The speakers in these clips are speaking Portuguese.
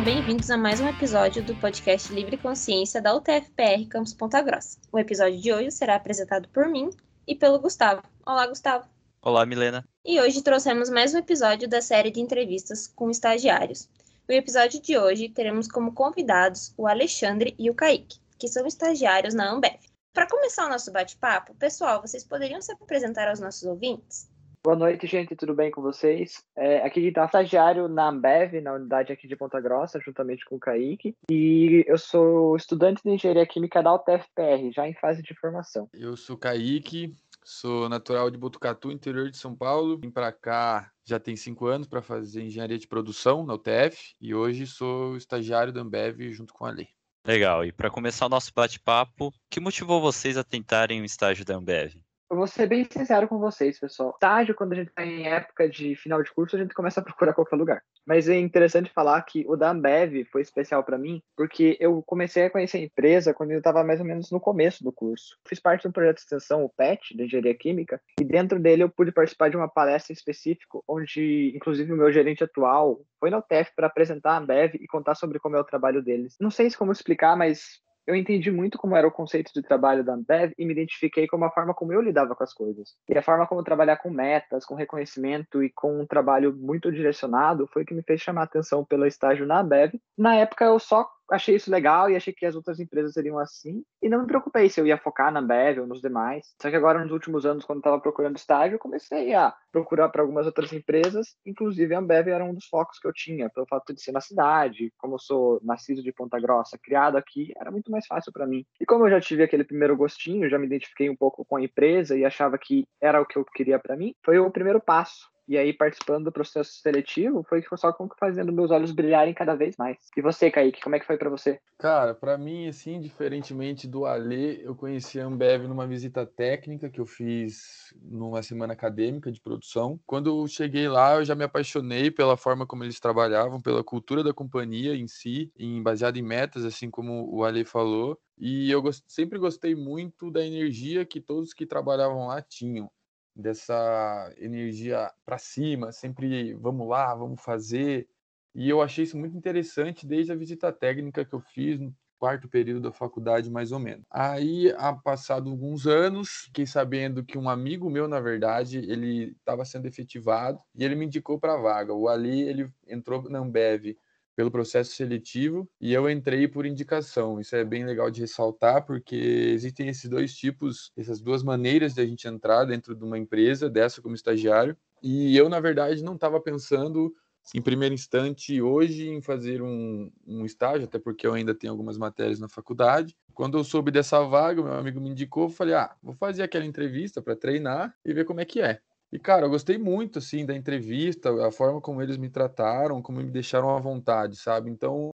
sejam bem-vindos a mais um episódio do podcast Livre Consciência da UTFPR Campus Ponta Grossa. O episódio de hoje será apresentado por mim e pelo Gustavo. Olá, Gustavo. Olá, Milena. E hoje trouxemos mais um episódio da série de entrevistas com estagiários. No episódio de hoje, teremos como convidados o Alexandre e o Kaique, que são estagiários na Ambev. Para começar o nosso bate-papo, pessoal, vocês poderiam se apresentar aos nossos ouvintes? Boa noite, gente, tudo bem com vocês? É, aqui está estagiário na Ambev, na unidade aqui de Ponta Grossa, juntamente com o Kaique. E eu sou estudante de Engenharia Química da UTFPR, já em fase de formação. Eu sou Kaique, sou natural de Botucatu, interior de São Paulo. Vim para cá já tem cinco anos para fazer Engenharia de Produção na UTF e hoje sou estagiário da Ambev junto com a Lei. Legal, e para começar o nosso bate-papo, o que motivou vocês a tentarem o estágio da Ambev? Eu vou ser bem sincero com vocês, pessoal. Estágio, quando a gente está em época de final de curso, a gente começa a procurar qualquer lugar. Mas é interessante falar que o da Ambev foi especial para mim, porque eu comecei a conhecer a empresa quando eu estava mais ou menos no começo do curso. Fiz parte de um projeto de extensão, o PET, de Engenharia Química, e dentro dele eu pude participar de uma palestra específica, onde, inclusive, o meu gerente atual foi na UTF para apresentar a Ambev e contar sobre como é o trabalho deles. Não sei como explicar, mas eu entendi muito como era o conceito de trabalho da Ambev e me identifiquei com a forma como eu lidava com as coisas. E a forma como trabalhar com metas, com reconhecimento e com um trabalho muito direcionado foi o que me fez chamar a atenção pelo estágio na Ambev. Na época eu só achei isso legal e achei que as outras empresas seriam assim. E não me preocupei se eu ia focar na Ambev ou nos demais. Só que agora, nos últimos anos, quando estava procurando estágio, eu comecei a procurar para algumas outras empresas. Inclusive, a Ambev era um dos focos que eu tinha, pelo fato de ser na cidade. Como eu sou nascido de Ponta Grossa, criado aqui, era muito mais fácil para mim. E como eu já tive aquele primeiro gostinho, já me identifiquei um pouco com a empresa e achava que era o que eu queria para mim, foi o primeiro passo e aí, participando do processo seletivo, foi só fazendo meus olhos brilharem cada vez mais. E você, Kaique, como é que foi para você? Cara, para mim, assim, diferentemente do Alê, eu conheci a Ambev numa visita técnica que eu fiz numa semana acadêmica de produção. Quando eu cheguei lá, eu já me apaixonei pela forma como eles trabalhavam, pela cultura da companhia em si, em, baseada em metas, assim como o Alê falou. E eu sempre gostei muito da energia que todos que trabalhavam lá tinham dessa energia para cima, sempre vamos lá, vamos fazer. E eu achei isso muito interessante desde a visita técnica que eu fiz no quarto período da faculdade, mais ou menos. Aí, a passado alguns anos, fiquei sabendo que um amigo meu, na verdade, ele estava sendo efetivado e ele me indicou para a vaga. O Ali, ele entrou na Ambev pelo processo seletivo e eu entrei por indicação. Isso é bem legal de ressaltar, porque existem esses dois tipos, essas duas maneiras de a gente entrar dentro de uma empresa, dessa como estagiário. E eu, na verdade, não estava pensando em primeiro instante hoje em fazer um, um, estágio, até porque eu ainda tenho algumas matérias na faculdade. Quando eu soube dessa vaga, meu amigo me indicou, eu falei, ah, vou fazer aquela entrevista para treinar e ver como é que é. E, cara, eu gostei muito, assim, da entrevista, a forma como eles me trataram, como me deixaram à vontade, sabe? Então,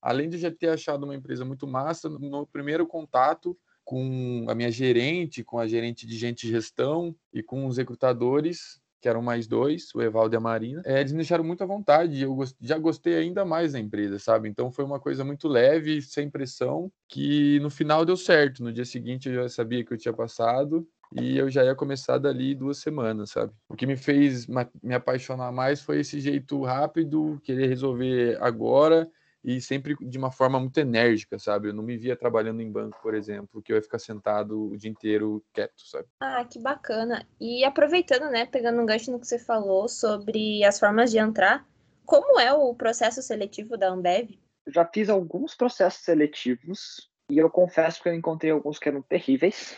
além de já ter achado uma empresa muito massa, no primeiro contato com a minha gerente, com a gerente de gente de gestão e com os recrutadores, que eram mais dois, o Evaldo e a Marina, é, eles me deixaram muito à vontade eu gost... já gostei ainda mais da empresa, sabe? Então foi uma coisa muito leve, sem pressão, que no final deu certo. No dia seguinte eu já sabia que eu tinha passado e eu já ia começar dali duas semanas, sabe? O que me fez me apaixonar mais foi esse jeito rápido, querer resolver agora e sempre de uma forma muito enérgica, sabe? Eu não me via trabalhando em banco, por exemplo, que eu ia ficar sentado o dia inteiro quieto, sabe? Ah, que bacana. E aproveitando, né, pegando um gancho no que você falou sobre as formas de entrar, como é o processo seletivo da Ambev? Eu já fiz alguns processos seletivos e eu confesso que eu encontrei alguns que eram terríveis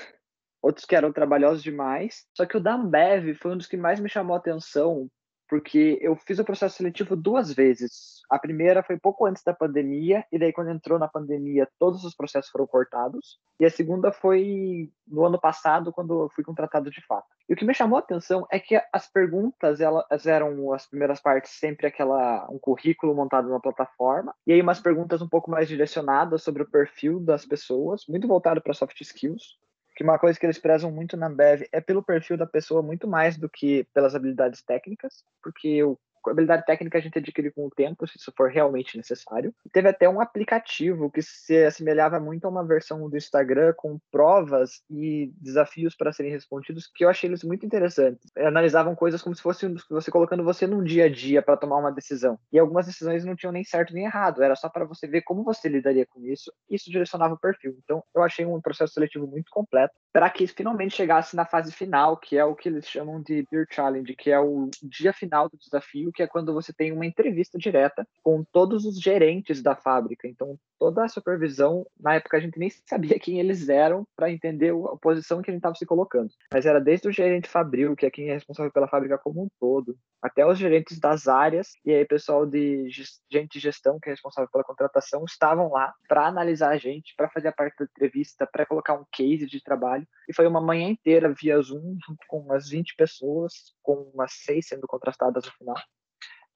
outros que eram trabalhosos demais. Só que o da Ambev foi um dos que mais me chamou a atenção, porque eu fiz o processo seletivo duas vezes. A primeira foi pouco antes da pandemia, e daí quando entrou na pandemia, todos os processos foram cortados. E a segunda foi no ano passado, quando eu fui contratado de fato. E o que me chamou a atenção é que as perguntas, elas eram as primeiras partes sempre aquela um currículo montado na plataforma, e aí umas perguntas um pouco mais direcionadas sobre o perfil das pessoas, muito voltado para soft skills que uma coisa que eles prezam muito na Ambev é pelo perfil da pessoa muito mais do que pelas habilidades técnicas, porque eu habilidade técnica a gente adquire com o tempo, se isso for realmente necessário. Teve até um aplicativo que se assemelhava muito a uma versão do Instagram com provas e desafios para serem respondidos, que eu achei eles muito interessantes. Analisavam coisas como se fosse você colocando você num dia a dia para tomar uma decisão. E algumas decisões não tinham nem certo nem errado, era só para você ver como você lidaria com isso. Isso direcionava o perfil. Então, eu achei um processo seletivo muito completo para que finalmente chegasse na fase final, que é o que eles chamam de Beer Challenge, que é o dia final do desafio, que é quando você tem uma entrevista direta com todos os gerentes da fábrica. Então, toda a supervisão, na época a gente nem sabia quem eles eram para entender a posição que a gente estava se colocando. Mas era desde o gerente fabril, que é quem é responsável pela fábrica como um todo, até os gerentes das áreas e aí pessoal de gente de gestão, que é responsável pela contratação, estavam lá para analisar a gente, para fazer a parte da entrevista, para colocar um case de trabalho. E foi uma manhã inteira via Zoom, junto com umas 20 pessoas, com umas seis sendo contratadas no final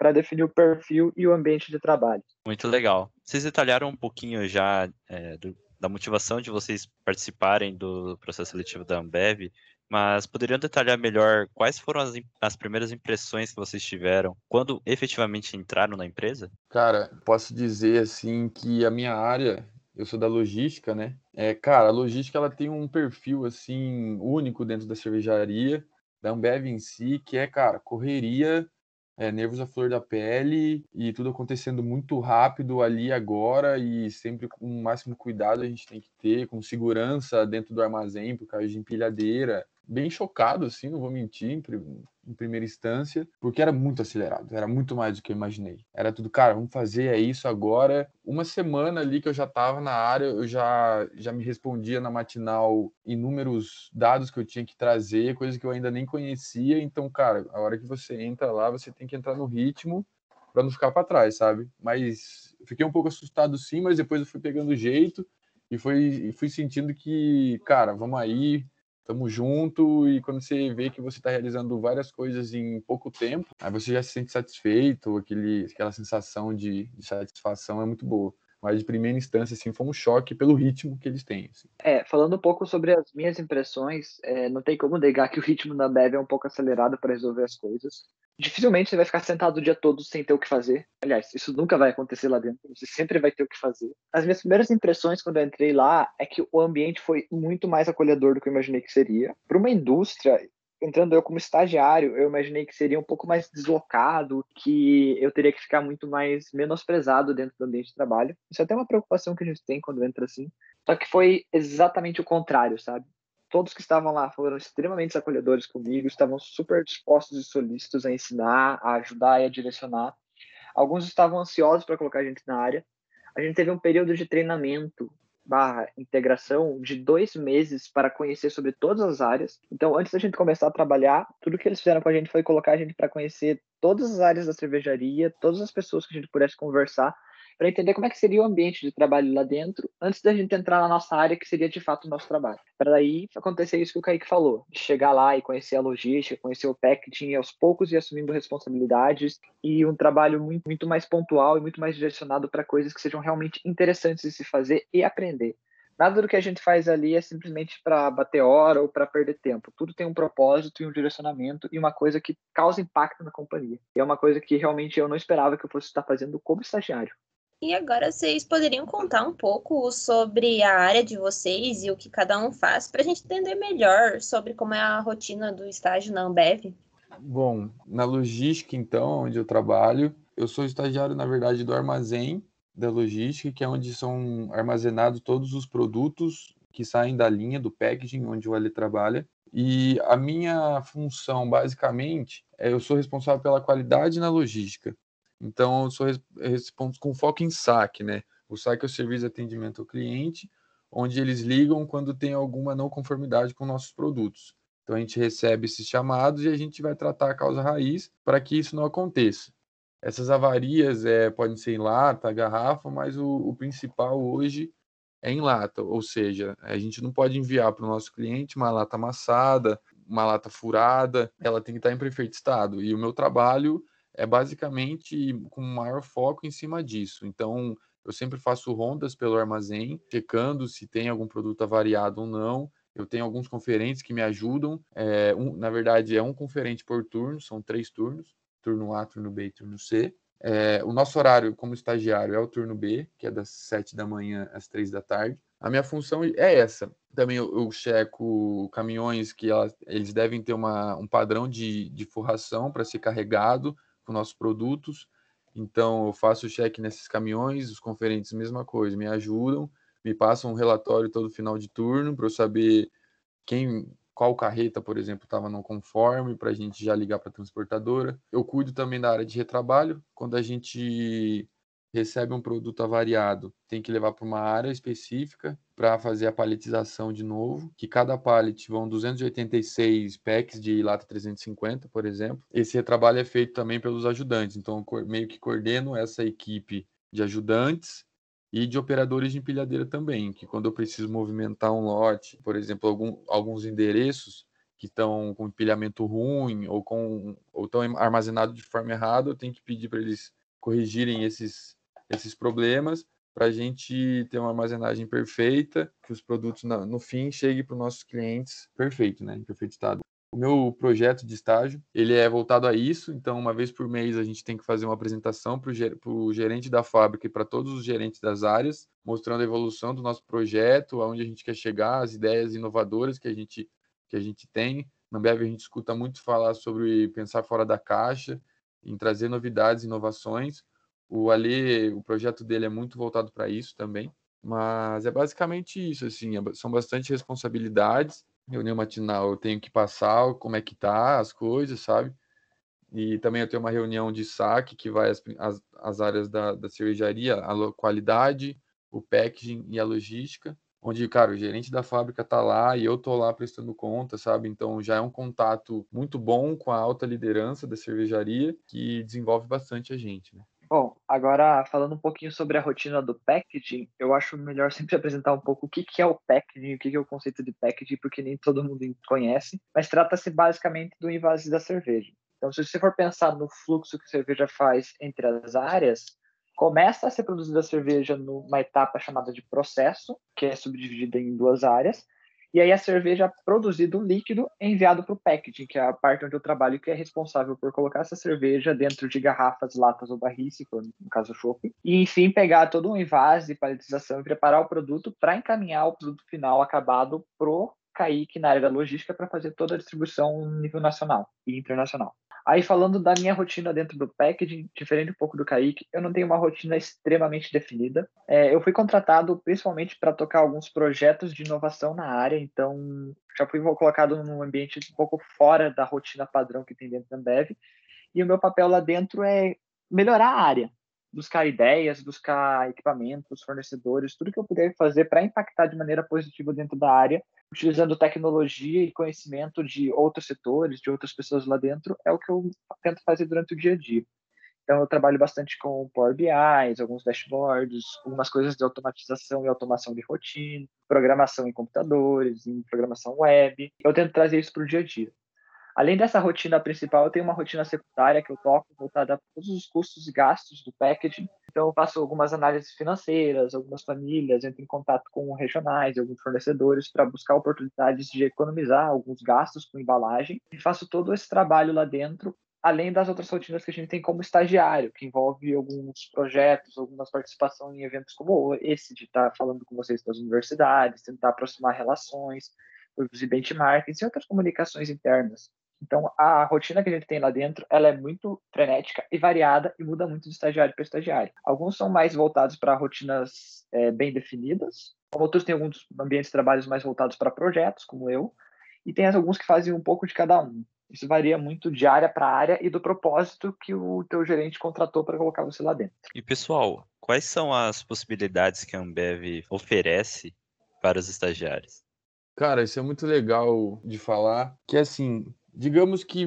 para definir o perfil e o ambiente de trabalho. Muito legal. Vocês detalharam um pouquinho já é, do, da motivação de vocês participarem do processo seletivo da Ambev, mas poderiam detalhar melhor quais foram as, as primeiras impressões que vocês tiveram quando efetivamente entraram na empresa? Cara, posso dizer assim que a minha área, eu sou da logística, né? É, cara, a logística ela tem um perfil assim único dentro da cervejaria, da Ambev em si, que é, cara, correria é, nervos à flor da pele e tudo acontecendo muito rápido ali agora e sempre com o máximo cuidado a gente tem que ter, com segurança dentro do armazém por causa de empilhadeira. Bem chocado, assim, não vou mentir, em primeira instância, porque era muito acelerado, era muito mais do que eu imaginei. Era tudo, cara, vamos fazer é isso agora. Uma semana ali que eu já estava na área, eu já, já me respondia na matinal inúmeros dados que eu tinha que trazer, coisas que eu ainda nem conhecia. Então, cara, a hora que você entra lá, você tem que entrar no ritmo para não ficar para trás, sabe? Mas fiquei um pouco assustado sim, mas depois eu fui pegando jeito e fui, fui sentindo que, cara, vamos aí, tamo junto e quando você vê que você está realizando várias coisas em pouco tempo, aí você já se sente satisfeito, aquele, aquela sensação de, de satisfação é muito boa. Mas de primeira instância, assim, foi um choque pelo ritmo que eles têm. Assim. É, falando um pouco sobre as minhas impressões, é, não tem como negar que o ritmo da Bev é um pouco acelerado para resolver as coisas dificilmente você vai ficar sentado o dia todo sem ter o que fazer. Aliás, isso nunca vai acontecer lá dentro, você sempre vai ter o que fazer. As minhas primeiras impressões quando eu entrei lá é que o ambiente foi muito mais acolhedor do que eu imaginei que seria. Para uma indústria, entrando eu como estagiário, eu imaginei que seria um pouco mais deslocado, que eu teria que ficar muito mais menosprezado dentro do ambiente de trabalho. Isso é até uma preocupação que a gente tem quando entra assim. Só que foi exatamente o contrário, sabe? todos que estavam lá foram extremamente acolhedores comigo, estavam super dispostos e solícitos a ensinar, a ajudar e a direcionar. Alguns estavam ansiosos para colocar a gente na área. A gente teve um período de treinamento barra integração de dois meses para conhecer sobre todas as áreas. Então, antes da gente começar a trabalhar, tudo que eles fizeram com a gente foi colocar a gente para conhecer todas as áreas da cervejaria, todas as pessoas que a gente pudesse conversar, para entender como é que seria o ambiente de trabalho lá dentro, antes da gente entrar na nossa área, que seria de fato o nosso trabalho. Para daí acontecer isso que o Kaique falou, de chegar lá e conhecer a logística, conhecer o packaging aos poucos e assumindo responsabilidades e um trabalho muito, muito mais pontual e muito mais direcionado para coisas que sejam realmente interessantes de se fazer e aprender. Nada do que a gente faz ali é simplesmente para bater hora ou para perder tempo. Tudo tem um propósito e um direcionamento e uma coisa que causa impacto na companhia. E é uma coisa que realmente eu não esperava que eu fosse estar fazendo como estagiário. E agora vocês poderiam contar um pouco sobre a área de vocês e o que cada um faz, para a gente entender melhor sobre como é a rotina do estágio na Ambev? Bom, na logística, então, onde eu trabalho, eu sou estagiário, na verdade, do armazém da logística, que é onde são armazenados todos os produtos que saem da linha do packaging, onde o Ali trabalha. E a minha função, basicamente, é eu sou responsável pela qualidade na logística. Então, eu sou respondo com foco em saque, né? O saque é o serviço de atendimento ao cliente, onde eles ligam quando tem alguma não conformidade com nossos produtos. Então, a gente recebe esses chamados e a gente vai tratar a causa raiz para que isso não aconteça. Essas avarias é, podem ser em lata, garrafa, mas o, o principal hoje é em lata, ou seja, a gente não pode enviar para o nosso cliente uma lata amassada, uma lata furada, ela tem que estar em perfeito estado. E o meu trabalho é basicamente com maior foco em cima disso. Então, eu sempre faço rondas pelo armazém, checando se tem algum produto avariado ou não. Eu tenho alguns conferentes que me ajudam. É, um, na verdade, é um conferente por turno, são três turnos. turno A, turno B e turno C. É, o nosso horário como estagiário é o turno B, que é das 7 da manhã às 3 da tarde. A minha função é essa. Também eu, eu checo caminhões que elas, eles devem ter uma, um padrão de, de forração para ser carregado com nossos produtos. Então, eu faço o cheque nesses caminhões, os conferentes, mesma coisa, me ajudam, me passam um relatório todo final de turno para eu saber quem qual carreta, por exemplo, estava não conforme, para a gente já ligar para a transportadora. Eu cuido também da área de retrabalho. Quando a gente recebe um produto avariado, tem que levar para uma área específica para fazer a paletização de novo, que cada pallet vão 286 packs de lata 350, por exemplo. Esse retrabalho é feito também pelos ajudantes, então meio que coordeno essa equipe de ajudantes e de operadores de empilhadeira também, que quando eu preciso movimentar um lote, por exemplo, algum, alguns endereços que estão com empilhamento ruim ou com ou estão armazenados de forma errada, eu tenho que pedir para eles corrigirem esses esses problemas para a gente ter uma armazenagem perfeita, que os produtos no fim cheguem para os nossos clientes perfeito, né, em perfeito estado. O meu projeto de estágio, ele é voltado a isso, então uma vez por mês a gente tem que fazer uma apresentação para o gerente da fábrica e para todos os gerentes das áreas, mostrando a evolução do nosso projeto, aonde a gente quer chegar, as ideias inovadoras que a gente, que a gente tem. Na Ambev a gente escuta muito falar sobre pensar fora da caixa, em trazer novidades, inovações. O Ali, o projeto dele é muito voltado para isso também, mas é basicamente isso, assim, é são bastante responsabilidades reunião matinal eu tenho que passar como é que tá as coisas, sabe? E também eu tenho uma reunião de saque que vai as, as, as áreas da, da cervejaria, a qualidade, o packaging e a logística, onde, cara, o gerente da fábrica tá lá e eu tô lá prestando conta, sabe? Então já é um contato muito bom com a alta liderança da cervejaria que desenvolve bastante a gente, né? Bom, agora falando um pouquinho sobre a rotina do packaging, eu acho melhor sempre apresentar um pouco o que, é o packaging, o que, que é o conceito de packaging, porque nem todo mundo conhece, mas trata-se basicamente do invase da cerveja. Então, se você for pensar no fluxo que a cerveja faz entre as áreas, começa a ser produzida a cerveja numa etapa chamada de processo, que é subdividida em duas áreas, e aí a cerveja produzida um líquido é enviado para o packaging, que é a parte onde eu trabalho, que é responsável por colocar essa cerveja dentro de garrafas, latas ou barris, no caso chopp, e enfim pegar todo um invase, paletização e preparar o produto para encaminhar o produto final acabado pro Kaique na área da logística para fazer toda a distribuição nível nacional e internacional. Aí, falando da minha rotina dentro do packaging, diferente um pouco do Kaique, eu não tenho uma rotina extremamente definida. É, eu fui contratado principalmente para tocar alguns projetos de inovação na área, então já fui colocado num ambiente um pouco fora da rotina padrão que tem dentro da Ambev. E o meu papel lá dentro é melhorar a área, buscar ideias, buscar equipamentos, fornecedores, tudo que eu puder fazer para impactar de maneira positiva dentro da área, utilizando tecnologia e conhecimento de outros setores, de outras pessoas lá dentro, é o que eu tento fazer durante o dia a dia. Então, eu trabalho bastante com Power BI, alguns dashboards, algumas coisas de automatização e automação de rotina, programação em computadores, em programação web. Eu tento trazer isso para o dia a dia. Além dessa rotina principal, eu tenho uma rotina secundária que eu toco voltada a todos os custos e gastos do packaging. Então, eu faço algumas análises financeiras, algumas famílias, entro em contato com regionais, alguns fornecedores para buscar oportunidades de economizar alguns gastos com embalagem. E faço todo esse trabalho lá dentro, além das outras rotinas que a gente tem como estagiário, que envolve alguns projetos, algumas participação em eventos como esse, de estar falando com vocês das universidades, tentar aproximar relações, produzir benchmarks e outras comunicações internas. Então, a rotina que a gente tem lá dentro, ela é muito frenética e variada e muda muito de estagiário para estagiário. Alguns são mais voltados para rotinas é, bem definidas, outros têm alguns ambientes de trabalho mais voltados para projetos, como eu, e tem alguns que fazem um pouco de cada um. Isso varia muito de área para área e do propósito que o teu gerente contratou para colocar você lá dentro. E pessoal, quais são as possibilidades que a Ambev oferece para os estagiários? Cara, isso é muito legal de falar, que assim, digamos que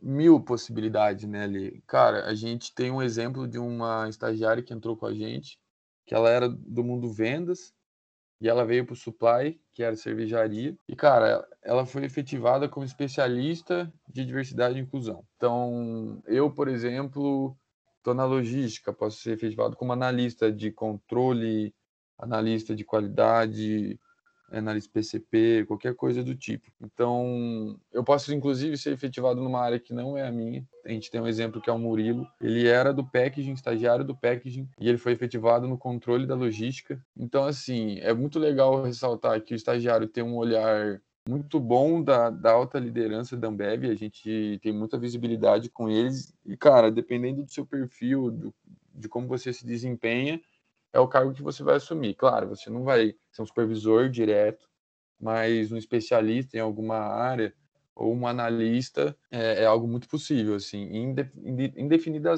mil possibilidades, né, ali. Cara, a gente tem um exemplo de uma estagiária que entrou com a gente, que ela era do mundo vendas, e ela veio para o supply, que era cervejaria, e, cara, ela foi efetivada como especialista de diversidade e inclusão. Então, eu, por exemplo, estou na logística, posso ser efetivado como analista de controle, analista de qualidade, análise PCP, qualquer coisa do tipo. Então, eu posso inclusive ser efetivado numa área que não é a minha. A gente tem um exemplo que é o Murilo. Ele era do packaging, estagiário do packaging, e ele foi efetivado no controle da logística. Então, assim, é muito legal ressaltar que o estagiário tem um olhar muito bom da, da alta liderança da Ambev, a gente tem muita visibilidade com eles, e, cara, dependendo do seu perfil, do, de como você se desempenha, é o cargo que você vai assumir. Claro, você não vai ser um supervisor direto, mas um especialista em alguma área ou um analista é, é algo muito possível, assim, em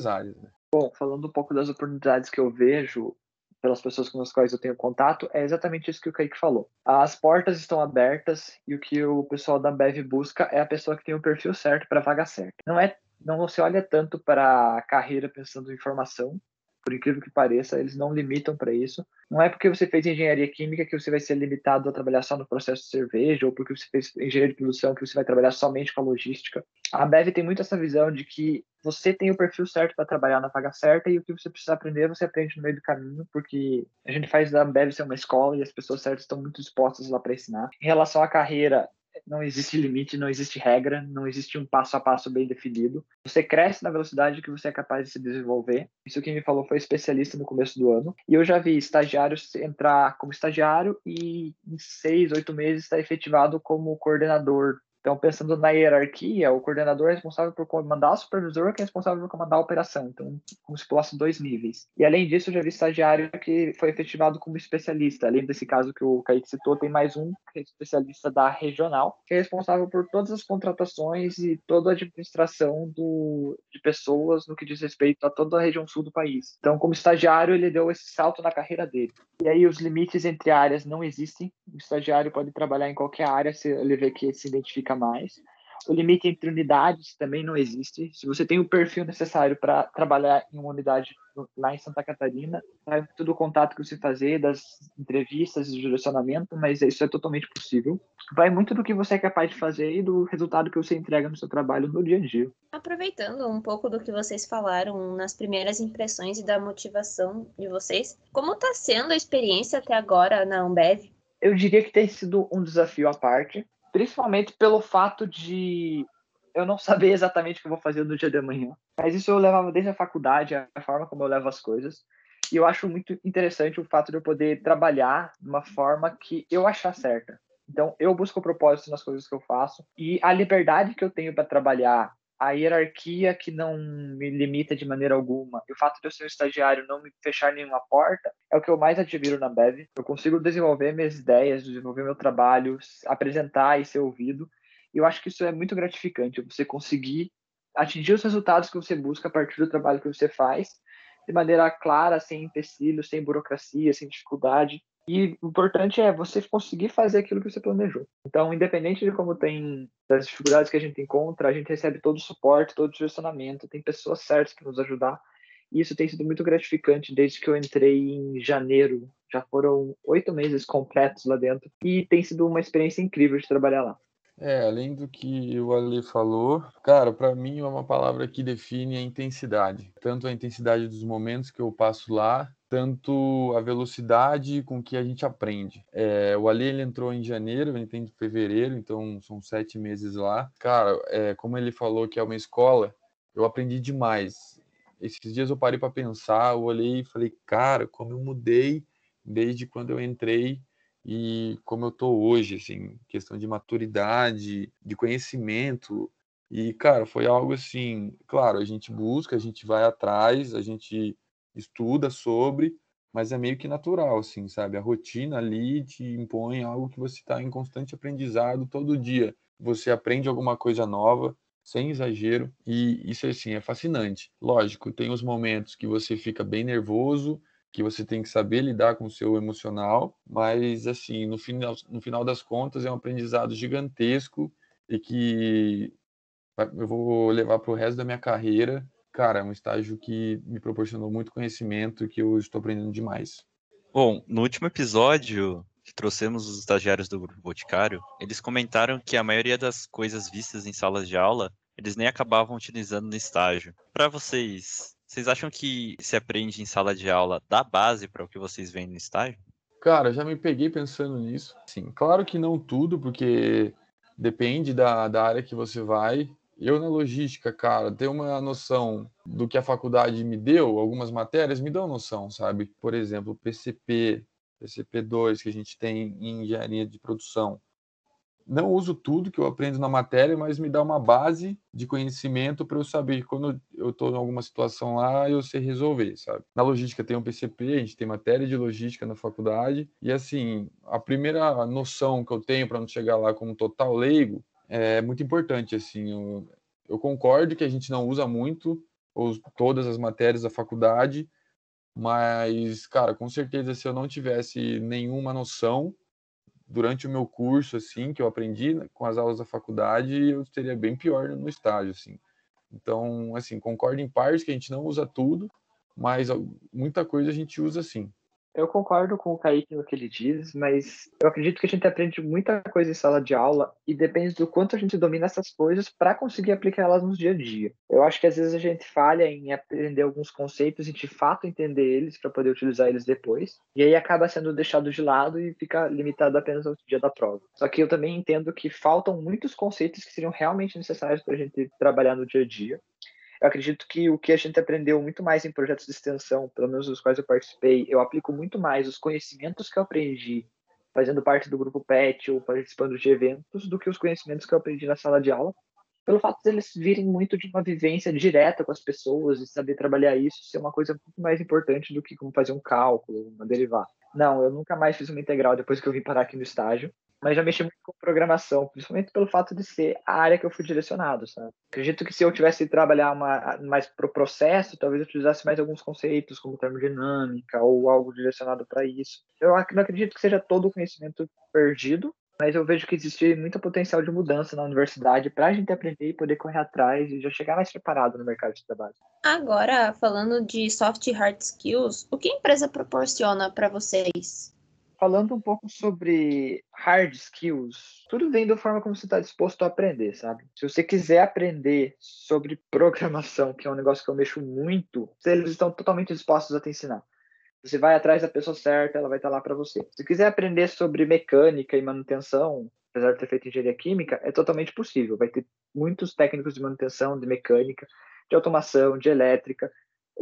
áreas. Né? Bom, falando um pouco das oportunidades que eu vejo pelas pessoas com as quais eu tenho contato, é exatamente isso que o Kaique falou. As portas estão abertas e o que o pessoal da Bev busca é a pessoa que tem o perfil certo para a vaga certa. Não é, não se olha tanto para a carreira pensando em formação, por incrível que pareça, eles não limitam para isso. Não é porque você fez engenharia química que você vai ser limitado a trabalhar só no processo de cerveja, ou porque você fez engenharia de produção que você vai trabalhar somente com a logística. A Bev tem muito essa visão de que você tem o perfil certo para trabalhar na vaga certa e o que você precisa aprender, você aprende no meio do caminho, porque a gente faz da Ambev ser uma escola e as pessoas certas estão muito dispostas lá para ensinar. Em relação à carreira, não existe limite, não existe regra, não existe um passo a passo bem definido. Você cresce na velocidade que você é capaz de se desenvolver. Isso quem me falou foi especialista no começo do ano. E eu já vi estagiários entrar como estagiário e em seis, oito meses estar efetivado como coordenador então, pensando na hierarquia, o coordenador é responsável por comandar o supervisor, que é responsável por comandar a operação. Então, como se fosse dois níveis. E além disso, eu já vi estagiário que foi efetivado como especialista. Além desse caso que o Kaique citou, tem mais um que é especialista da regional, que é responsável por todas as contratações e toda a administração do, de pessoas no que diz respeito a toda a região sul do país. Então, como estagiário, ele deu esse salto na carreira dele. E aí, os limites entre áreas não existem. O estagiário pode trabalhar em qualquer área se ele vê que se identifica mais. O limite entre unidades também não existe. Se você tem o perfil necessário para trabalhar em uma unidade lá em Santa Catarina, vai todo o contato que você fazer, das entrevistas, do direcionamento, mas isso é totalmente possível. Vai muito do que você é capaz de fazer e do resultado que você entrega no seu trabalho no dia a dia. Aproveitando um pouco do que vocês falaram nas primeiras impressões e da motivação de vocês, como está sendo a experiência até agora na Ambev? Eu diria que tem sido um desafio à parte, principalmente pelo fato de eu não saber exatamente o que eu vou fazer no dia de amanhã. Mas isso eu levava desde a faculdade, a forma como eu levo as coisas. E eu acho muito interessante o fato de eu poder trabalhar de uma forma que eu achar certa. Então, eu busco propósito nas coisas que eu faço e a liberdade que eu tenho para trabalhar a hierarquia que não me limita de maneira alguma, e o fato de eu ser um estagiário não me fechar nenhuma porta, é o que eu mais admiro na Bev. Eu consigo desenvolver minhas ideias, desenvolver meu trabalho, apresentar e ser ouvido. E eu acho que isso é muito gratificante, você conseguir atingir os resultados que você busca a partir do trabalho que você faz, de maneira clara, sem empecilhos, sem burocracia, sem dificuldade. E o importante é você conseguir fazer aquilo que você planejou. Então, independente de como tem das dificuldades que a gente encontra, a gente recebe todo o suporte, todo o direcionamento, tem pessoas certas para nos ajudar. E isso tem sido muito gratificante desde que eu entrei em janeiro. Já foram oito meses completos lá dentro. E tem sido uma experiência incrível de trabalhar lá. É, além do que o Ali falou, cara, para mim é uma palavra que define a intensidade. Tanto a intensidade dos momentos que eu passo lá, tanto a velocidade com que a gente aprende. É, o Ali ele entrou em janeiro, eu entrei em fevereiro, então são sete meses lá. Cara, é, como ele falou que é uma escola, eu aprendi demais. Esses dias eu parei para pensar, eu olhei e falei, cara, como eu mudei desde quando eu entrei e como eu tô hoje, assim, questão de maturidade, de conhecimento. E, cara, foi algo assim, claro, a gente busca, a gente vai atrás, a gente estuda sobre, mas é meio que natural, assim, sabe? A rotina ali te impõe algo que você está em constante aprendizado todo dia. Você aprende alguma coisa nova, sem exagero, e isso, assim, é fascinante. Lógico, tem os momentos que você fica bem nervoso, que você tem que saber lidar com o seu emocional, mas assim, no final, no final das contas é um aprendizado gigantesco e que eu vou levar para o resto da minha carreira. Cara, é um estágio que me proporcionou muito conhecimento que eu estou aprendendo demais. Bom, no último episódio que trouxemos os estagiários do Grupo Boticário, eles comentaram que a maioria das coisas vistas em salas de aula, eles nem acabavam utilizando no estágio. Para vocês, vocês acham que se aprende em sala de aula da base para o que vocês veem no estágio? Cara, já me peguei pensando nisso. Sim, claro que não tudo, porque depende da, da área que você vai. Eu, na logística, cara, ter uma noção do que a faculdade me deu, algumas matérias me dão noção, sabe? Por exemplo, PCP, PCP2 que a gente tem em engenharia de produção não uso tudo que eu aprendo na matéria, mas me dá uma base de conhecimento para eu saber quando eu estou em alguma situação lá, eu sei resolver, sabe? Na logística tem um PCP, a gente tem matéria de logística na faculdade, e assim, a primeira noção que eu tenho para não chegar lá como total leigo é muito importante, assim, eu, eu concordo que a gente não usa muito os, todas as matérias da faculdade, mas, cara, com certeza se eu não tivesse nenhuma noção durante o meu curso, assim, que eu aprendi com as aulas da faculdade, eu seria bem pior no estágio, assim. Então, assim, concordo em partes que a gente não usa tudo, mas muita coisa a gente usa sim. Eu concordo com o Kaique no que ele diz, mas eu acredito que a gente aprende muita coisa em sala de aula e depende do quanto a gente domina essas coisas para conseguir aplicar elas no dia a dia. Eu acho que às vezes a gente falha em aprender alguns conceitos e de fato entender eles para poder utilizar eles depois, e aí acaba sendo deixado de lado e fica limitado apenas ao dia da prova. Só que eu também entendo que faltam muitos conceitos que seriam realmente necessários para a gente trabalhar no dia a dia eu acredito que o que a gente aprendeu muito mais em projetos de extensão, pelo menos os quais eu participei, eu aplico muito mais os conhecimentos que eu aprendi fazendo parte do grupo PET ou participando de eventos do que os conhecimentos que eu aprendi na sala de aula, pelo fato de eles virem muito de uma vivência direta com as pessoas e saber trabalhar isso ser uma coisa muito mais importante do que como fazer um cálculo, uma derivada. Não, eu nunca mais fiz uma integral depois que eu vim parar aqui no estágio mas já mexi muito com programação, principalmente pelo fato de ser a área que eu fui direcionado, sabe? Acredito que se eu tivesse trabalhar uma, mais pro processo, talvez eu utilizasse mais alguns conceitos, como termodinâmica ou algo direcionado para isso. Eu não acredito que seja todo o conhecimento perdido, mas eu vejo que existe muito potencial de mudança na universidade para a gente aprender e poder correr atrás e já chegar mais preparado no mercado de trabalho. Agora, falando de soft e hard skills, o que a empresa proporciona para vocês? Falando um pouco sobre hard skills, tudo vem da forma como você está disposto a aprender, sabe? Se você quiser aprender sobre programação, que é um negócio que eu mexo muito, eles estão totalmente dispostos a te ensinar. Você vai atrás da pessoa certa, ela vai estar lá para você. Se quiser aprender sobre mecânica e manutenção, apesar de ter feito engenharia química, é totalmente possível. Vai ter muitos técnicos de manutenção, de mecânica, de automação, de elétrica,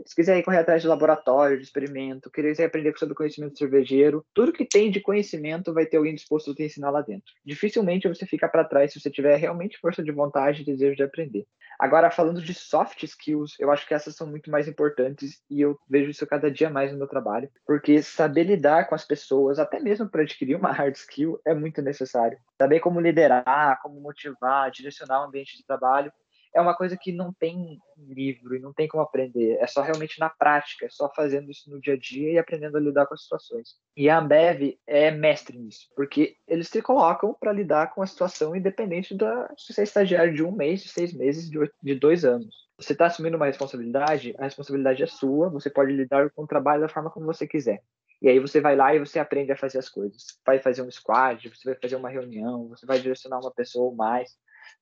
se quiser correr atrás de laboratório, de experimento, quiser aprender sobre conhecimento cervejeiro, tudo que tem de conhecimento vai ter alguém disposto a te ensinar lá dentro. Dificilmente você fica para trás se você tiver realmente força de vontade e desejo de aprender. Agora, falando de soft skills, eu acho que essas são muito mais importantes e eu vejo isso cada dia mais no meu trabalho, porque saber lidar com as pessoas, até mesmo para adquirir uma hard skill, é muito necessário. Saber como liderar, como motivar, direcionar o ambiente de trabalho é uma coisa que não tem livro e não tem como aprender. É só realmente na prática, é só fazendo isso no dia a dia e aprendendo a lidar com as situações. E a Ambev é mestre nisso, porque eles se colocam para lidar com a situação independente da se você é estagiário de um mês, de seis meses, de, oito, de dois anos. Você está assumindo uma responsabilidade, a responsabilidade é sua, você pode lidar com o trabalho da forma como você quiser. E aí você vai lá e você aprende a fazer as coisas. Vai fazer um squad, você vai fazer uma reunião, você vai direcionar uma pessoa ou mais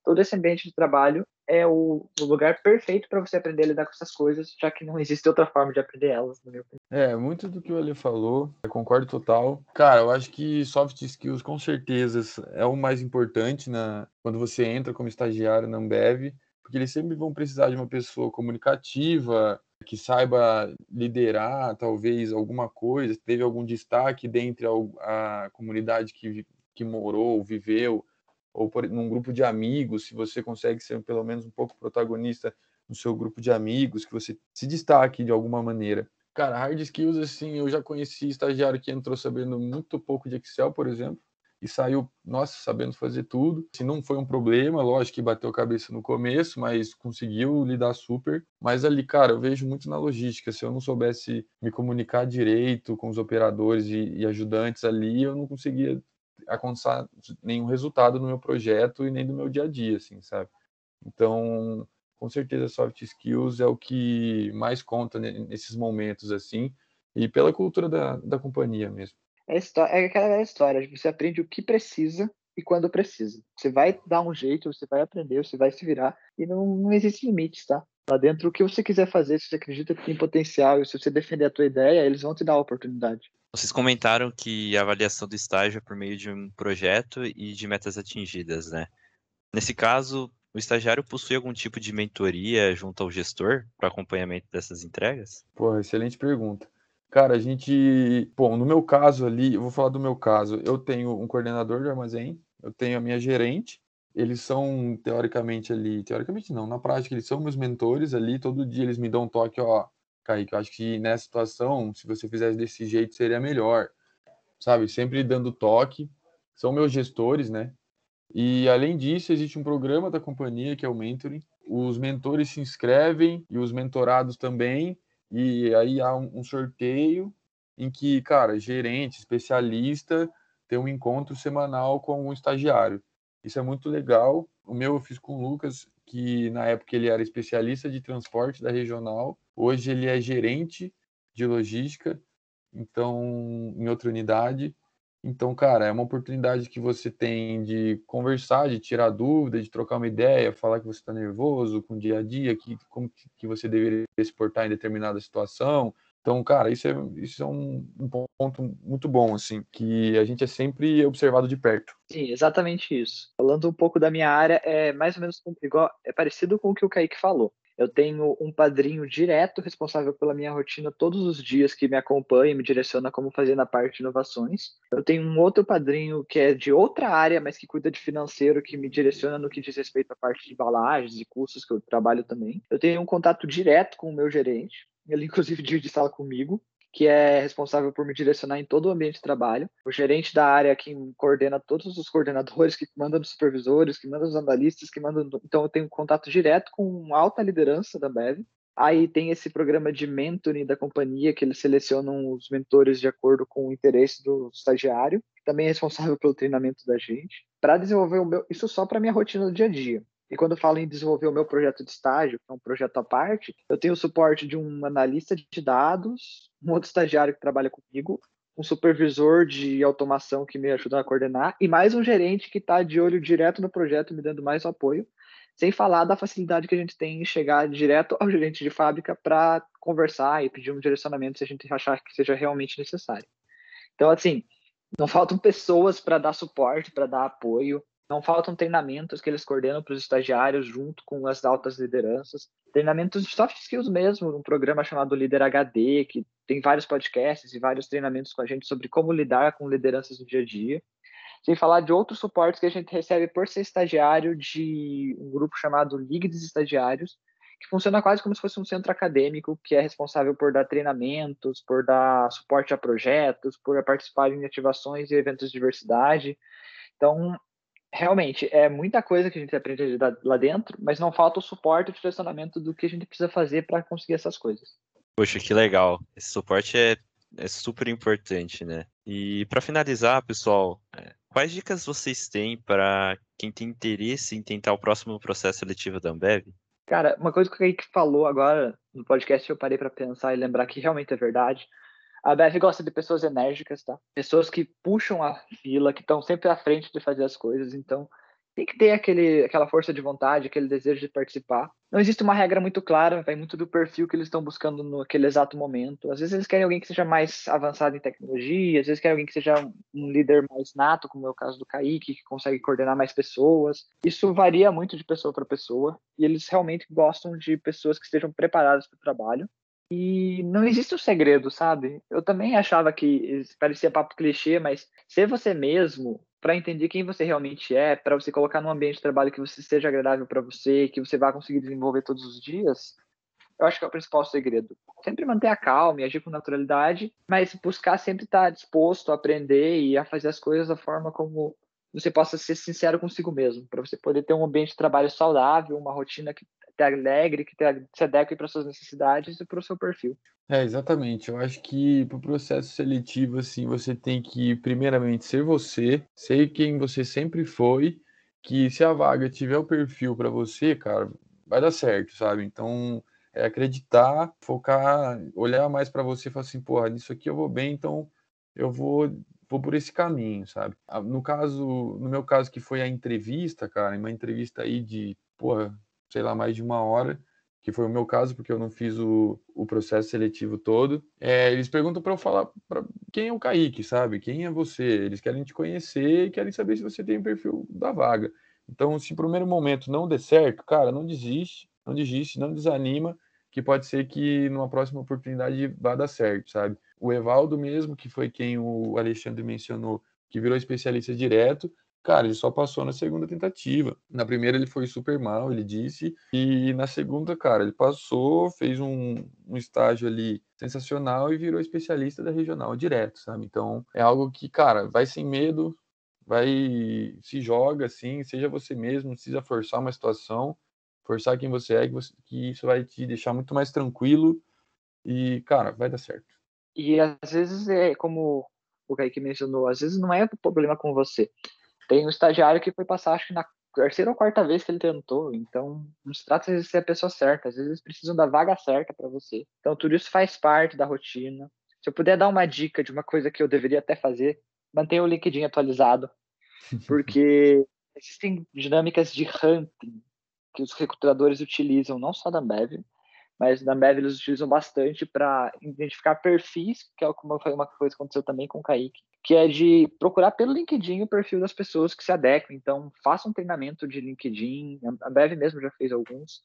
todo esse ambiente de trabalho é o, o lugar perfeito para você aprender a lidar com essas coisas, já que não existe outra forma de aprender elas, na minha opinião. É, muito do que o Ali falou, eu concordo total. Cara, eu acho que soft skills com certeza é o mais importante na, quando você entra como estagiário na Ambev, porque eles sempre vão precisar de uma pessoa comunicativa, que saiba liderar talvez alguma coisa, teve algum destaque dentre a, a comunidade que, que morou, viveu, ou por, num grupo de amigos, se você consegue ser pelo menos um pouco protagonista no seu grupo de amigos, que você se destaque de alguma maneira. Cara, hard skills, assim, eu já conheci estagiário que entrou sabendo muito pouco de Excel, por exemplo, e saiu, nossa, sabendo fazer tudo. Se assim, não foi um problema, lógico que bateu cabeça no começo, mas conseguiu lidar super. Mas ali, cara, eu vejo muito na logística. Se eu não soubesse me comunicar direito com os operadores e, e ajudantes ali, eu não conseguia alcançar nenhum resultado no meu projeto e nem no meu dia a dia, assim, sabe? Então, com certeza, soft skills é o que mais conta nesses momentos, assim, e pela cultura da, da companhia mesmo. É, é aquela história, você aprende o que precisa e quando precisa. Você vai dar um jeito, você vai aprender, você vai se virar, e não, não existe limites, tá? Lá dentro, o que você quiser fazer, se você acredita que tem potencial e se você defender a tua ideia, eles vão te dar a oportunidade. Vocês comentaram que a avaliação do estágio é por meio de um projeto e de metas atingidas, né? Nesse caso, o estagiário possui algum tipo de mentoria junto ao gestor para acompanhamento dessas entregas? Pô, excelente pergunta. Cara, a gente. Bom, no meu caso ali, eu vou falar do meu caso. Eu tenho um coordenador de armazém, eu tenho a minha gerente. Eles são, teoricamente, ali. Teoricamente não, na prática, eles são meus mentores ali. Todo dia eles me dão um toque, ó. Kaique, eu acho que nessa situação, se você fizesse desse jeito, seria melhor. Sabe? Sempre dando toque. São meus gestores, né? E além disso, existe um programa da companhia que é o Mentoring. Os mentores se inscrevem e os mentorados também. E aí há um, sorteio em que, cara, gerente, especialista, tem um encontro semanal com um estagiário. Isso é muito legal. O meu eu fiz com o Lucas, que na época ele era especialista de transporte da regional, hoje ele é gerente de logística, então em outra unidade. Então, cara, é uma oportunidade que você tem de conversar, de tirar dúvida, de trocar uma ideia, falar que você está nervoso com o dia a dia, que, como que você deveria se portar em determinada situação. Então, cara, isso é, isso é um, um ponto muito bom, assim, que a gente é sempre observado de perto. Sim, exatamente isso. Falando um pouco da minha área, é mais ou menos igual, é parecido com o que o Kaique falou. Eu tenho um padrinho direto responsável pela minha rotina todos os dias, que me acompanha e me direciona como fazer na parte de inovações. Eu tenho um outro padrinho que é de outra área, mas que cuida de financeiro, que me direciona no que diz respeito à parte de embalagens e custos, que eu trabalho também. Eu tenho um contato direto com o meu gerente, ele inclusive divide sala comigo que é responsável por me direcionar em todo o ambiente de trabalho. O gerente da área que coordena todos os coordenadores, que manda nos supervisores, que manda nos analistas, que manda. Então eu tenho contato direto com alta liderança da Bev. Aí tem esse programa de mentoring da companhia, que eles selecionam os mentores de acordo com o interesse do estagiário, que também é responsável pelo treinamento da gente, para desenvolver o meu. Isso só para minha rotina do dia a dia. E quando eu falo em desenvolver o meu projeto de estágio, que é um projeto à parte, eu tenho o suporte de um analista de dados, um outro estagiário que trabalha comigo, um supervisor de automação que me ajuda a coordenar e mais um gerente que está de olho direto no projeto, me dando mais apoio, sem falar da facilidade que a gente tem em chegar direto ao gerente de fábrica para conversar e pedir um direcionamento se a gente achar que seja realmente necessário. Então, assim, não faltam pessoas para dar suporte, para dar apoio. Não faltam treinamentos que eles coordenam para os estagiários junto com as altas lideranças. Treinamentos de soft skills mesmo, um programa chamado Líder HD, que tem vários podcasts e vários treinamentos com a gente sobre como lidar com lideranças no dia a dia. Sem falar de outros suportes que a gente recebe por ser estagiário de um grupo chamado Liga dos Estagiários, que funciona quase como se fosse um centro acadêmico que é responsável por dar treinamentos, por dar suporte a projetos, por participar em ativações e eventos de diversidade. Então, realmente, é muita coisa que a gente aprende lá dentro, mas não falta o suporte e o direcionamento do que a gente precisa fazer para conseguir essas coisas. Poxa, que legal. Esse suporte é, é super importante, né? E para finalizar, pessoal, é, quais dicas vocês têm para quem tem interesse em tentar o próximo processo seletivo da Ambev? Cara, uma coisa que o Kaique falou agora no podcast, eu parei para pensar e lembrar que realmente é verdade. A BF gosta de pessoas enérgicas, tá? Pessoas que puxam a fila, que estão sempre à frente de fazer as coisas. Então, tem que ter aquele, aquela força de vontade, aquele desejo de participar. Não existe uma regra muito clara, vai muito do perfil que eles estão buscando naquele exato momento. Às vezes eles querem alguém que seja mais avançado em tecnologia, às vezes querem alguém que seja um líder mais nato, como é o caso do Kaique, que consegue coordenar mais pessoas. Isso varia muito de pessoa para pessoa, e eles realmente gostam de pessoas que estejam preparadas para o trabalho. E não existe um segredo, sabe? Eu também achava que parecia papo clichê, mas ser você mesmo, para entender quem você realmente é, para você colocar num ambiente de trabalho que você seja agradável para você, que você vá conseguir desenvolver todos os dias, eu acho que é o principal segredo. Sempre manter a calma e agir com naturalidade, mas buscar sempre estar disposto a aprender e a fazer as coisas da forma como você possa ser sincero consigo mesmo, para você poder ter um ambiente de trabalho saudável, uma rotina que te alegre, que te, se adeque para suas necessidades e para o seu perfil. É, exatamente. Eu acho que para o processo seletivo, assim, você tem que, primeiramente, ser você, ser quem você sempre foi, que se a vaga tiver o perfil para você, cara, vai dar certo, sabe? Então, é acreditar, focar, olhar mais para você e falar assim, porra, nisso aqui eu vou bem, então eu vou vou por esse caminho, sabe? No caso, no meu caso que foi a entrevista, cara, uma entrevista aí de, porra, sei lá, mais de uma hora. que foi o meu caso, porque eu não fiz o, o processo seletivo todo. É, eles perguntam para eu falar para quem é o Kaique, sabe? Quem é você? Eles querem te conhecer e querem saber se você tem o perfil da vaga. Então, se no primeiro momento não der certo, cara, não desiste, não desiste, não desanima, que pode ser que numa próxima oportunidade vá dar certo, sabe? O Evaldo mesmo, que foi quem o Alexandre mencionou, que virou especialista direto, Cara, ele só passou na segunda tentativa. Na primeira ele foi super mal, ele disse. E na segunda, cara, ele passou, fez um, um estágio ali sensacional e virou especialista da regional direto, sabe? Então é algo que, cara, vai sem medo, vai se joga assim, seja você mesmo, não precisa forçar uma situação, forçar quem você é, que, você, que isso vai te deixar muito mais tranquilo e, cara, vai dar certo. E às vezes é como o Kaique mencionou, às vezes não é problema com você. Tem um estagiário que foi passar, acho que na terceira ou quarta vez que ele tentou. Então, não se trata de ser a pessoa certa. Às vezes eles precisam da vaga certa para você. Então, tudo isso faz parte da rotina. Se eu puder dar uma dica de uma coisa que eu deveria até fazer, mantenha o LinkedIn atualizado. Porque existem dinâmicas de hunting que os recrutadores utilizam, não só da Ambev, mas na Ambev eles utilizam bastante para identificar perfis, que é uma, foi uma coisa que aconteceu também com o Kaique, que é de procurar pelo LinkedIn o perfil das pessoas que se adequam. Então, faça um treinamento de LinkedIn, a Bev mesmo já fez alguns.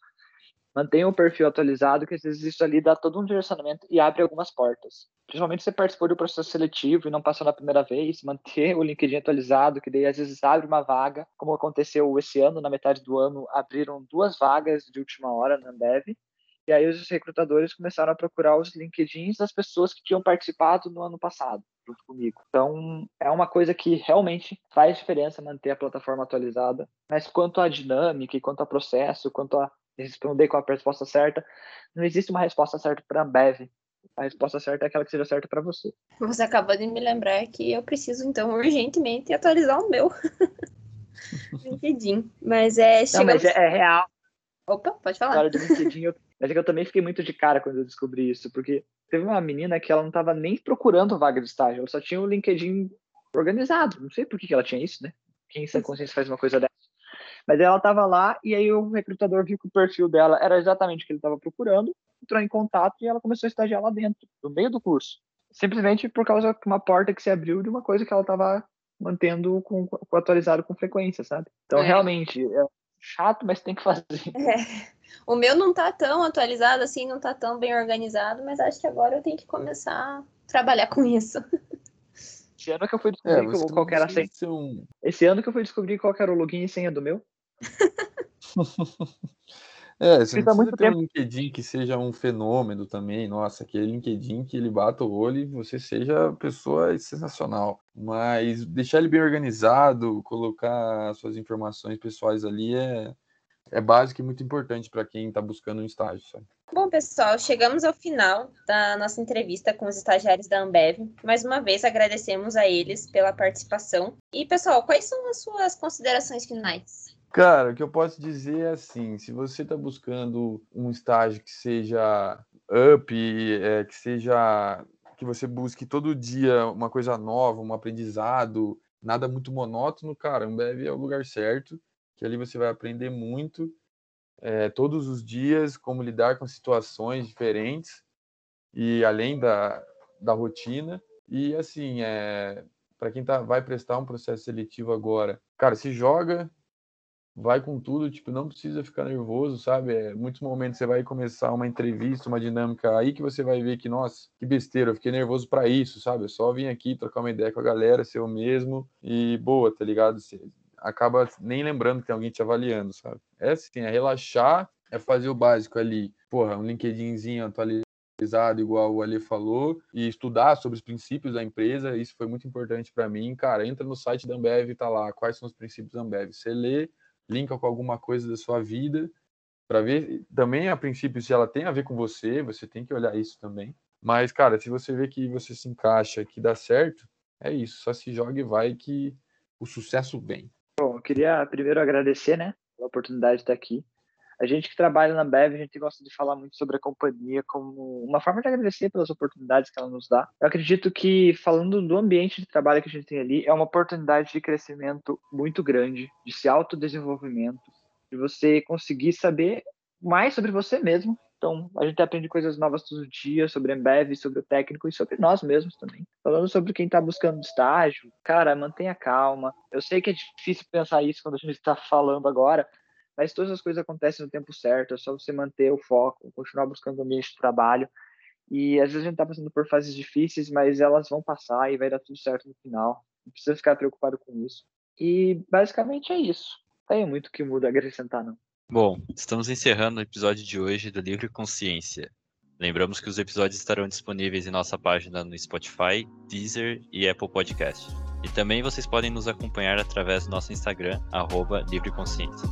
Mantenha o perfil atualizado, que às vezes isso ali dá todo um direcionamento e abre algumas portas. Principalmente se você participou do processo seletivo e não passou na primeira vez, manter o LinkedIn atualizado, que daí às vezes abre uma vaga, como aconteceu esse ano, na metade do ano, abriram duas vagas de última hora na Ambev, e aí os recrutadores começaram a procurar os LinkedIns das pessoas que tinham participado no ano passado, junto comigo. Então, é uma coisa que realmente faz diferença manter a plataforma atualizada. Mas quanto à dinâmica, quanto ao processo, quanto a responder com a resposta certa, não existe uma resposta certa para a Ambev. A resposta certa é aquela que seja certa para você. Você acabou de me lembrar que eu preciso, então, urgentemente atualizar o meu LinkedIn. Mas é. Não, mas é, é real. Opa, pode falar. História do LinkedIn, eu mas é que eu também fiquei muito de cara quando eu descobri isso, porque teve uma menina que ela não estava nem procurando vaga de estágio, ela só tinha o LinkedIn organizado. Não sei por que, ela tinha isso, né? Quem sem consciência faz uma coisa dessa. Mas ela estava lá e aí o recrutador viu que o perfil dela era exatamente o que ele estava procurando, entrou em contato e ela começou a estagiar lá dentro, no meio do curso. Simplesmente por causa de uma porta que se abriu de uma coisa que ela estava mantendo com, com, atualizado com frequência, sabe? Então, é. realmente, é chato, mas tem que fazer. É. O meu não tá tão atualizado assim, não tá tão bem organizado, mas acho que agora eu tenho que começar a trabalhar com isso. Esse ano que eu fui descobrir é, qual era a senha. Um... Esse ano que eu fui descobrir qual era o login e senha do meu. é, você não precisa ter tempo. um LinkedIn que seja um fenômeno também. Nossa, aquele LinkedIn que ele bata o olho e você seja pessoa sensacional. Mas deixar ele bem organizado, colocar suas informações pessoais ali é, é básico e muito importante para quem está buscando um estágio. Sabe? Bom, pessoal, chegamos ao final da nossa entrevista com os estagiários da Ambev. Mais uma vez agradecemos a eles pela participação. E, pessoal, quais são as suas considerações finais? Cara, o que eu posso dizer é assim: se você está buscando um estágio que seja up, é, que seja que você busque todo dia uma coisa nova, um aprendizado, nada muito monótono, cara, Ambev é o lugar certo que ali você vai aprender muito é, todos os dias como lidar com situações diferentes e além da, da rotina. E assim, é, para quem tá, vai prestar um processo seletivo agora, cara, se joga, vai com tudo, tipo, não precisa ficar nervoso, sabe? É, muitos momentos você vai começar uma entrevista, uma dinâmica aí que você vai ver que, nossa, que besteira, eu fiquei nervoso para isso, sabe? Eu só vim aqui trocar uma ideia com a galera, ser eu mesmo e boa, tá ligado? Acaba nem lembrando que tem alguém te avaliando, sabe? É assim, é relaxar, é fazer o básico ali, porra, um LinkedInzinho atualizado, igual o Ali falou, e estudar sobre os princípios da empresa, isso foi muito importante para mim. Cara, entra no site da Ambev tá lá, quais são os princípios da Ambev. Você lê, linka com alguma coisa da sua vida, para ver também a princípio se ela tem a ver com você, você tem que olhar isso também. Mas, cara, se você vê que você se encaixa, que dá certo, é isso, só se joga e vai que o sucesso vem. Queria primeiro agradecer, né, pela oportunidade de estar aqui. A gente que trabalha na Bev, a gente gosta de falar muito sobre a companhia como uma forma de agradecer pelas oportunidades que ela nos dá. Eu acredito que, falando do ambiente de trabalho que a gente tem ali, é uma oportunidade de crescimento muito grande, de se autodesenvolvimento, de você conseguir saber mais sobre você mesmo. Então, a gente aprende coisas novas todos os dias sobre Embev, sobre o técnico e sobre nós mesmos também. Falando sobre quem está buscando estágio, cara, mantenha calma. Eu sei que é difícil pensar isso quando a gente está falando agora, mas todas as coisas acontecem no tempo certo. É só você manter o foco, continuar buscando o ambiente de trabalho. E às vezes a gente está passando por fases difíceis, mas elas vão passar e vai dar tudo certo no final. Não precisa ficar preocupado com isso. E basicamente é isso. Não tem muito que muda a acrescentar, não. Bom, estamos encerrando o episódio de hoje do Livre Consciência. Lembramos que os episódios estarão disponíveis em nossa página no Spotify, Deezer e Apple Podcast. E também vocês podem nos acompanhar através do nosso Instagram, arroba Livre Consciência.